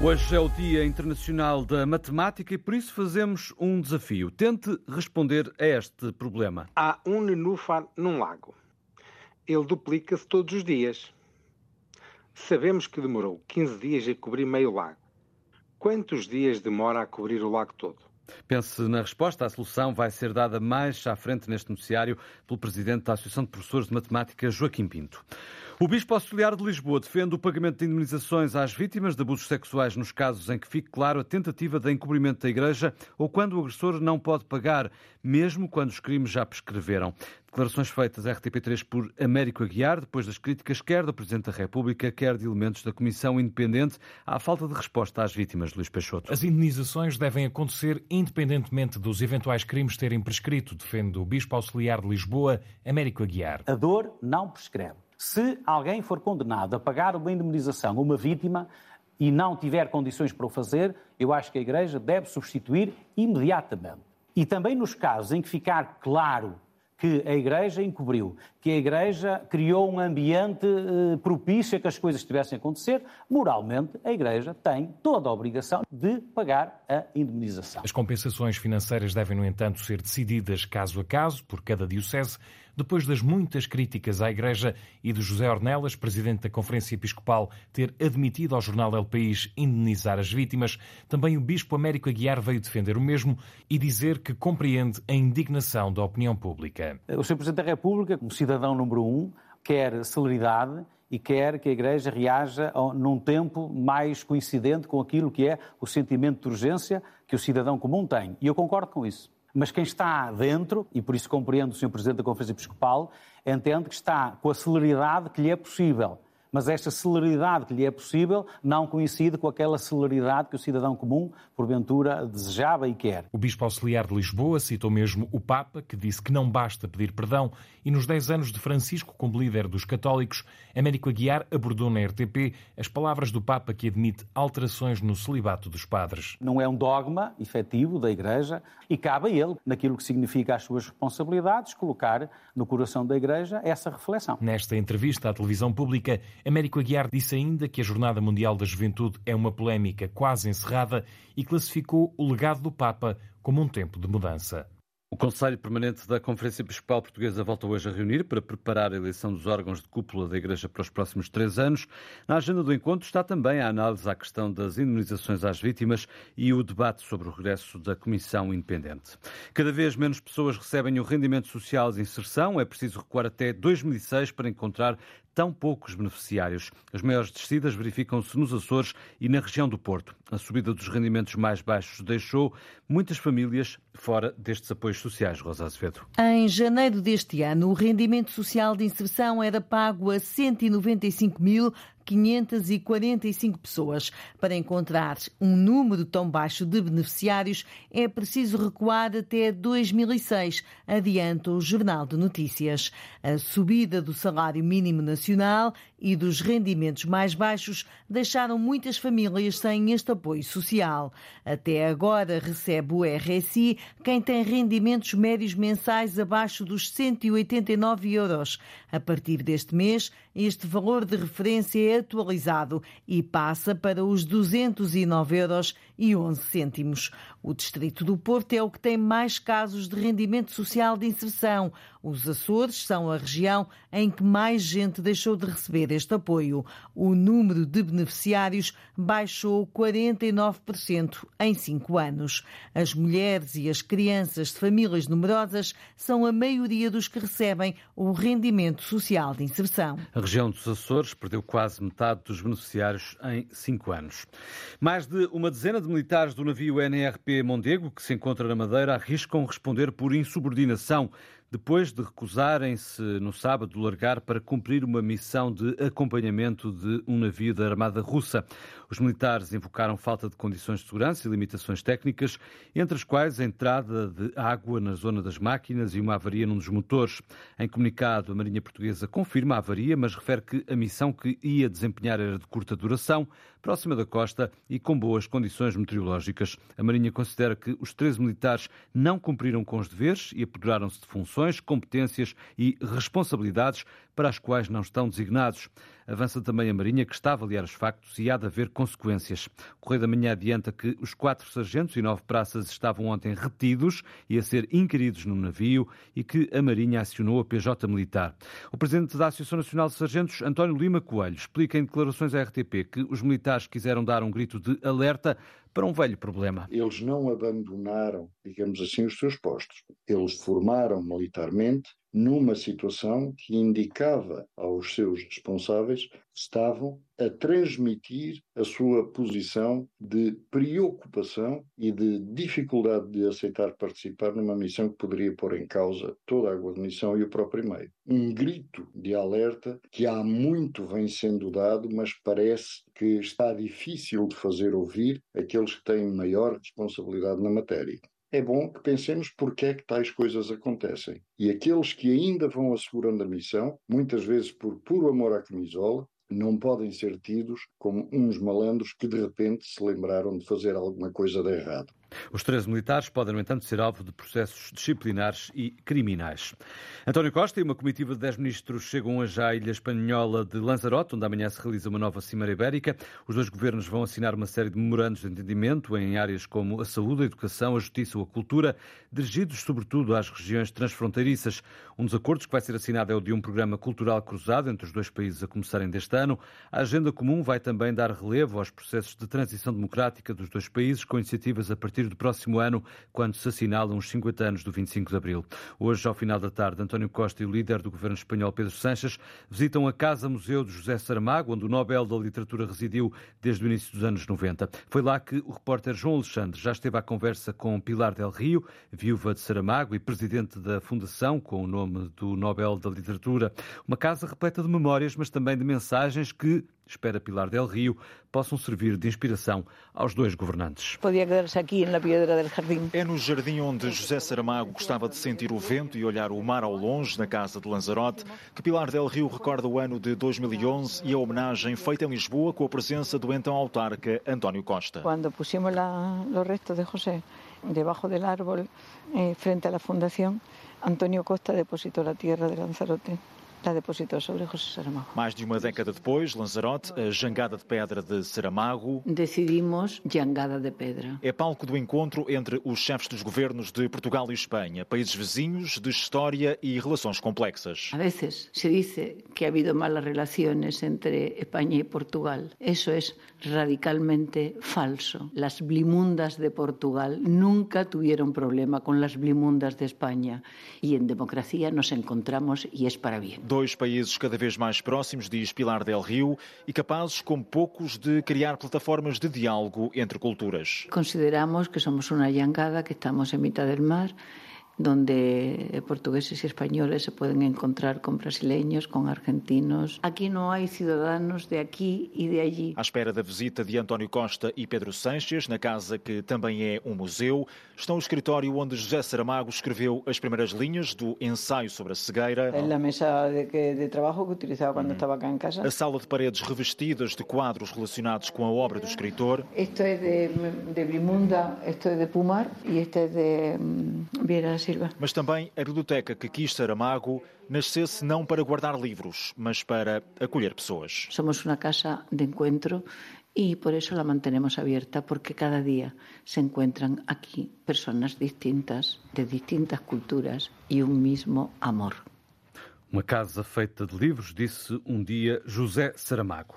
Hoje é o Dia Internacional da Matemática e por isso fazemos um desafio. Tente responder a este problema. Há um nenúfar num lago. Ele duplica-se todos os dias. Sabemos que demorou 15 dias a cobrir meio lago. Quantos dias demora a cobrir o lago todo? Pense na resposta. A solução vai ser dada mais à frente neste noticiário pelo Presidente da Associação de Professores de Matemática, Joaquim Pinto. O Bispo Auxiliar de Lisboa defende o pagamento de indemnizações às vítimas de abusos sexuais nos casos em que fique claro a tentativa de encobrimento da Igreja ou quando o agressor não pode pagar, mesmo quando os crimes já prescreveram. Declarações feitas à RTP3 por Américo Aguiar, depois das críticas quer do Presidente da República, quer de elementos da Comissão Independente à falta de resposta às vítimas de Luís Peixoto. As indenizações devem acontecer independentemente dos eventuais crimes terem prescrito, defende o Bispo Auxiliar de Lisboa, Américo Aguiar. A dor não prescreve. Se alguém for condenado a pagar uma indemnização a uma vítima e não tiver condições para o fazer, eu acho que a Igreja deve substituir imediatamente. E também nos casos em que ficar claro que a Igreja encobriu, que a Igreja criou um ambiente eh, propício a que as coisas estivessem a acontecer, moralmente a Igreja tem toda a obrigação de pagar a indemnização. As compensações financeiras devem, no entanto, ser decididas caso a caso por cada diocese, depois das muitas críticas à Igreja e de José Ornelas, presidente da Conferência Episcopal, ter admitido ao jornal El País indenizar as vítimas, também o Bispo Américo Aguiar veio defender o mesmo e dizer que compreende a indignação da opinião pública. O Sr. Presidente da República, como cidadão número um, quer celeridade e quer que a Igreja reaja num tempo mais coincidente com aquilo que é o sentimento de urgência que o cidadão comum tem. E eu concordo com isso. Mas quem está dentro, e por isso compreendo o Sr. Presidente da Conferência Episcopal, entende que está com a celeridade que lhe é possível mas esta celeridade que lhe é possível não coincide com aquela celeridade que o cidadão comum, porventura, desejava e quer. O Bispo Auxiliar de Lisboa citou mesmo o Papa, que disse que não basta pedir perdão, e nos 10 anos de Francisco como líder dos católicos, Américo Aguiar abordou na RTP as palavras do Papa que admite alterações no celibato dos padres. Não é um dogma efetivo da Igreja e cabe a ele, naquilo que significa as suas responsabilidades, colocar no coração da Igreja essa reflexão. Nesta entrevista à televisão pública, Américo Aguiar disse ainda que a Jornada Mundial da Juventude é uma polémica quase encerrada e classificou o legado do Papa como um tempo de mudança. O Conselho Permanente da Conferência Episcopal Portuguesa volta hoje a reunir para preparar a eleição dos órgãos de cúpula da Igreja para os próximos três anos. Na agenda do encontro está também a análise à questão das indemnizações às vítimas e o debate sobre o regresso da Comissão Independente. Cada vez menos pessoas recebem o rendimento social de inserção. É preciso recuar até 2006 para encontrar tão poucos beneficiários. As maiores descidas verificam-se nos Açores e na região do Porto. A subida dos rendimentos mais baixos deixou muitas famílias fora destes apoios sociais, Rosa Azevedo. Em janeiro deste ano, o rendimento social de inserção era pago a 195 mil 545 pessoas. Para encontrar um número tão baixo de beneficiários, é preciso recuar até 2006, adianta o Jornal de Notícias. A subida do salário mínimo nacional e dos rendimentos mais baixos deixaram muitas famílias sem este apoio social. Até agora recebe o RSI quem tem rendimentos médios mensais abaixo dos 189 euros. A partir deste mês, este valor de referência é atualizado e passa para os 209 euros e 11 cêntimos. O Distrito do Porto é o que tem mais casos de rendimento social de inserção. Os Açores são a região em que mais gente deixou de receber este apoio. O número de beneficiários baixou 49% em cinco anos. As mulheres e as crianças de famílias numerosas são a maioria dos que recebem o rendimento social de inserção. A região dos Açores perdeu quase metade dos beneficiários em cinco anos. Mais de uma dezena de militares do navio NRP Mondego, que se encontra na Madeira, arriscam responder por insubordinação depois de recusarem-se no sábado largar para cumprir uma missão de acompanhamento de um navio da Armada Russa. Os militares invocaram falta de condições de segurança e limitações técnicas, entre as quais a entrada de água na zona das máquinas e uma avaria num dos motores. Em comunicado, a Marinha Portuguesa confirma a avaria, mas refere que a missão que ia desempenhar era de curta duração, próxima da costa e com boas condições meteorológicas. A Marinha considera que os 13 militares não cumpriram com os deveres e apoderaram-se de funções, competências e responsabilidades para as quais não estão designados. Avança também a Marinha, que está a avaliar os factos e há de haver consequências. O Correio da Manhã adianta que os quatro sargentos e nove praças estavam ontem retidos e a ser inquiridos no navio e que a Marinha acionou a PJ Militar. O presidente da Associação Nacional de Sargentos, António Lima Coelho, explica em declarações à RTP que os militares quiseram dar um grito de alerta para um velho problema. Eles não abandonaram, digamos assim, os seus postos. Eles formaram militarmente numa situação que indicava aos seus responsáveis que estavam a transmitir a sua posição de preocupação e de dificuldade de aceitar participar numa missão que poderia pôr em causa toda a guarnição e o próprio meio. Um grito de alerta que há muito vem sendo dado, mas parece que está difícil de fazer ouvir aqueles que têm maior responsabilidade na matéria é bom que pensemos porque é que tais coisas acontecem. E aqueles que ainda vão assegurando a missão, muitas vezes por puro amor à camisola, não podem ser tidos como uns malandros que de repente se lembraram de fazer alguma coisa de errado. Os três militares podem, no entanto, ser alvo de processos disciplinares e criminais. António Costa e uma comitiva de 10 ministros chegam hoje à ilha espanhola de Lanzarote, onde amanhã se realiza uma nova Cimeira Ibérica. Os dois governos vão assinar uma série de memorandos de entendimento em áreas como a saúde, a educação, a justiça ou a cultura, dirigidos sobretudo às regiões transfronteiriças. Um dos acordos que vai ser assinado é o de um programa cultural cruzado entre os dois países a começarem deste ano. A agenda comum vai também dar relevo aos processos de transição democrática dos dois países, com iniciativas a partir partir do próximo ano, quando se assinalam os 50 anos do 25 de Abril. Hoje, ao final da tarde, António Costa e o líder do governo espanhol, Pedro Sanches, visitam a Casa-Museu de José Saramago, onde o Nobel da Literatura residiu desde o início dos anos 90. Foi lá que o repórter João Alexandre já esteve à conversa com Pilar del Rio, viúva de Saramago e presidente da Fundação, com o nome do Nobel da Literatura. Uma casa repleta de memórias, mas também de mensagens que espera Pilar del Rio, possam servir de inspiração aos dois governantes. Podia quedar-se aqui na Piedra del Jardim. É no jardim onde José Saramago gostava de sentir o vento e olhar o mar ao longe, na casa de Lanzarote, que Pilar del Rio recorda o ano de 2011 e a homenagem feita em Lisboa com a presença do então autarca António Costa. Quando pusimos la, os restos de José debaixo do árbol, eh, frente à fundação, António Costa depositou a terra de Lanzarote está depositou sobre José Saramago. Mais de uma década depois, Lanzarote, a Jangada de Pedra de Saramago. Decidimos Jangada de Pedra. É palco do encontro entre os chefes dos governos de Portugal e Espanha, países vizinhos de história e relações complexas. A vezes se diz que ha habido malas relações entre Espanha e Portugal. Isso é radicalmente falso. Las blimundas de Portugal nunca tuvieron problema con las blimundas de España. Y en democracia nos encontramos y es para bien. Dois países cada vez mais próximos, diz Pilar del Rio, e capazes, como poucos, de criar plataformas de diálogo entre culturas. Consideramos que somos uma llangada, que estamos em mitad del mar donde portugueses y españoles se pueden encontrar con brasileños, con argentinos. Aquí no hay ciudadanos de aquí e de allí. À espera da visita de António Costa e Pedro Sanches, na casa que também é um museu, estão o escritório onde José Saramago escreveu as primeiras linhas do ensaio sobre a cegueira. É a mesa de, que, de trabalho que utilizava quando uhum. estava cá em casa. A sala de paredes revestidas de quadros relacionados com a obra do escritor. Isto é de, de Brimunda, isto é de Pumar e isto é de um, Vieira Silva. Mas também a biblioteca que quis Saramago nascesse não para guardar livros, mas para acolher pessoas. Somos uma casa de encontro e por isso la mantenemos aberta porque cada dia se encontram aqui pessoas distintas, de distintas culturas e um mesmo amor. Uma casa feita de livros, disse um dia José Saramago.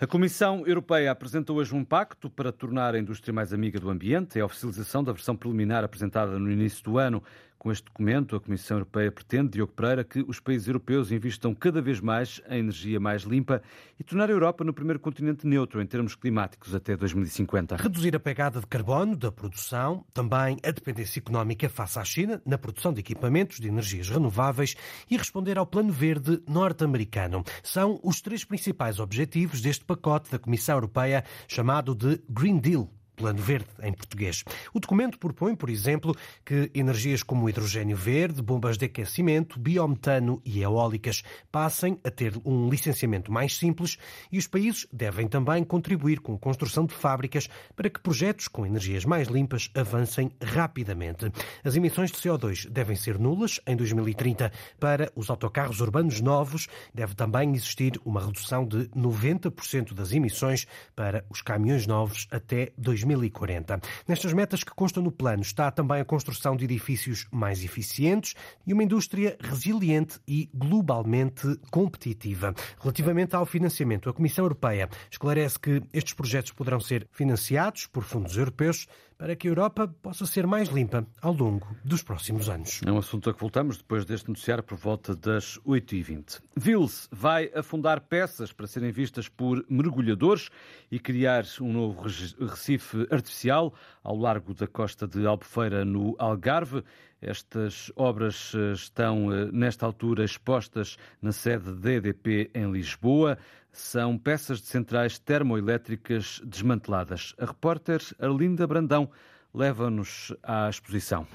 A Comissão Europeia apresenta hoje um pacto para tornar a indústria mais amiga do ambiente. É a oficialização da versão preliminar apresentada no início do ano. Com este documento, a Comissão Europeia pretende, Diogo Pereira, que os países europeus investam cada vez mais em energia mais limpa e tornar a Europa no primeiro continente neutro em termos climáticos até 2050. Reduzir a pegada de carbono da produção, também a dependência económica face à China na produção de equipamentos de energias renováveis e responder ao Plano Verde norte-americano. São os três principais objetivos deste pacote da Comissão Europeia chamado de Green Deal Plano Verde, em português. O documento propõe, por exemplo, que energias como hidrogênio verde, bombas de aquecimento, biometano e eólicas passem a ter um licenciamento mais simples e os países devem também contribuir com a construção de fábricas para que projetos com energias mais limpas avancem rapidamente. As emissões de CO2 devem ser nulas em 2030 para os autocarros urbanos novos. Deve também existir uma redução de 90% das emissões para os caminhões novos até 2040. Nestas metas que constam no plano está também a construção de edifícios mais eficientes e uma indústria resiliente e globalmente competitiva. Relativamente ao financiamento, a Comissão Europeia esclarece que estes projetos poderão ser financiados por fundos europeus para que a Europa possa ser mais limpa ao longo dos próximos anos. É um assunto a que voltamos depois deste noticiário por volta das 8h20. Vils vai afundar peças para serem vistas por mergulhadores e criar um novo recife artificial ao largo da costa de Albufeira, no Algarve. Estas obras eh, estão, eh, nesta altura, expostas na sede da EDP em Lisboa. São peças de centrais termoelétricas desmanteladas. A repórter Arlinda Brandão leva-nos à exposição.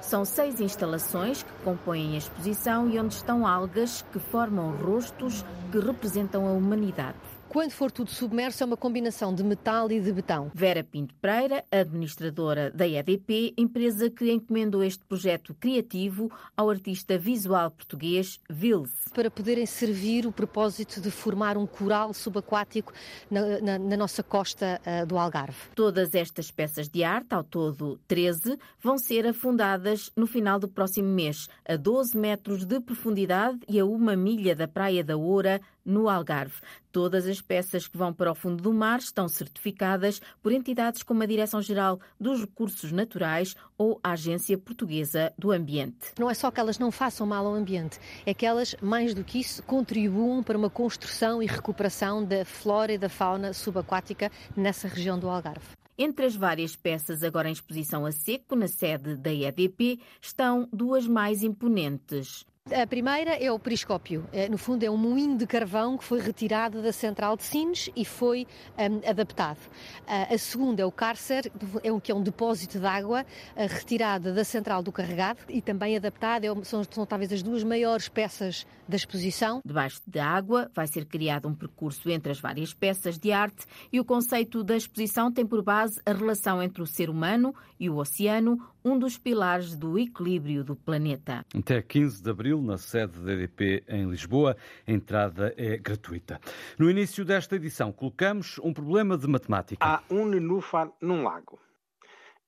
São seis instalações que compõem a exposição e onde estão algas que formam rostos que representam a humanidade. Quando for tudo submerso, é uma combinação de metal e de betão. Vera Pinto Pereira, administradora da EDP, empresa que encomendou este projeto criativo ao artista visual português Vils. Para poderem servir o propósito de formar um coral subaquático na, na, na nossa costa uh, do Algarve. Todas estas peças de arte, ao todo 13, vão ser afundadas no final do próximo mês, a 12 metros de profundidade e a uma milha da Praia da Oura, no Algarve. Todas as peças que vão para o fundo do mar estão certificadas por entidades como a Direção-Geral dos Recursos Naturais ou a Agência Portuguesa do Ambiente. Não é só que elas não façam mal ao ambiente, é que elas, mais do que isso, contribuam para uma construção e recuperação da flora e da fauna subaquática nessa região do Algarve. Entre as várias peças agora em exposição a seco na sede da EDP estão duas mais imponentes. A primeira é o periscópio. É, no fundo, é um moinho de carvão que foi retirado da central de Sines e foi um, adaptado. A segunda é o cárcer, é um, que é um depósito de água retirada da central do carregado e também adaptado. É, são, são talvez as duas maiores peças da exposição. Debaixo da água vai ser criado um percurso entre as várias peças de arte e o conceito da exposição tem por base a relação entre o ser humano e o oceano, um dos pilares do equilíbrio do planeta. Até 15 de abril, na sede da EDP em Lisboa, a entrada é gratuita. No início desta edição, colocamos um problema de matemática. Há um nenúfar num lago.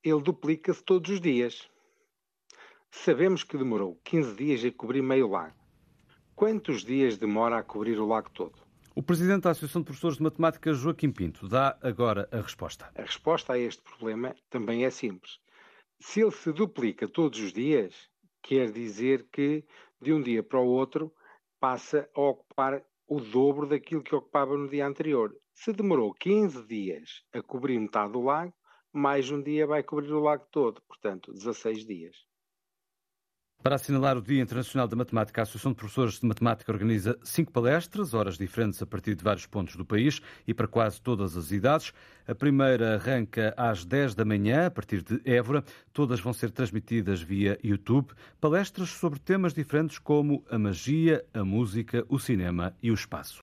Ele duplica-se todos os dias. Sabemos que demorou 15 dias a cobrir meio lago. Quantos dias demora a cobrir o lago todo? O presidente da Associação de Professores de Matemática, Joaquim Pinto, dá agora a resposta. A resposta a este problema também é simples. Se ele se duplica todos os dias, quer dizer que de um dia para o outro passa a ocupar o dobro daquilo que ocupava no dia anterior. Se demorou 15 dias a cobrir metade do lago, mais um dia vai cobrir o lago todo, portanto, 16 dias. Para assinalar o Dia Internacional da Matemática, a Associação de Professores de Matemática organiza cinco palestras, horas diferentes a partir de vários pontos do país e para quase todas as idades. A primeira arranca às 10 da manhã, a partir de Évora. Todas vão ser transmitidas via YouTube. Palestras sobre temas diferentes como a magia, a música, o cinema e o espaço.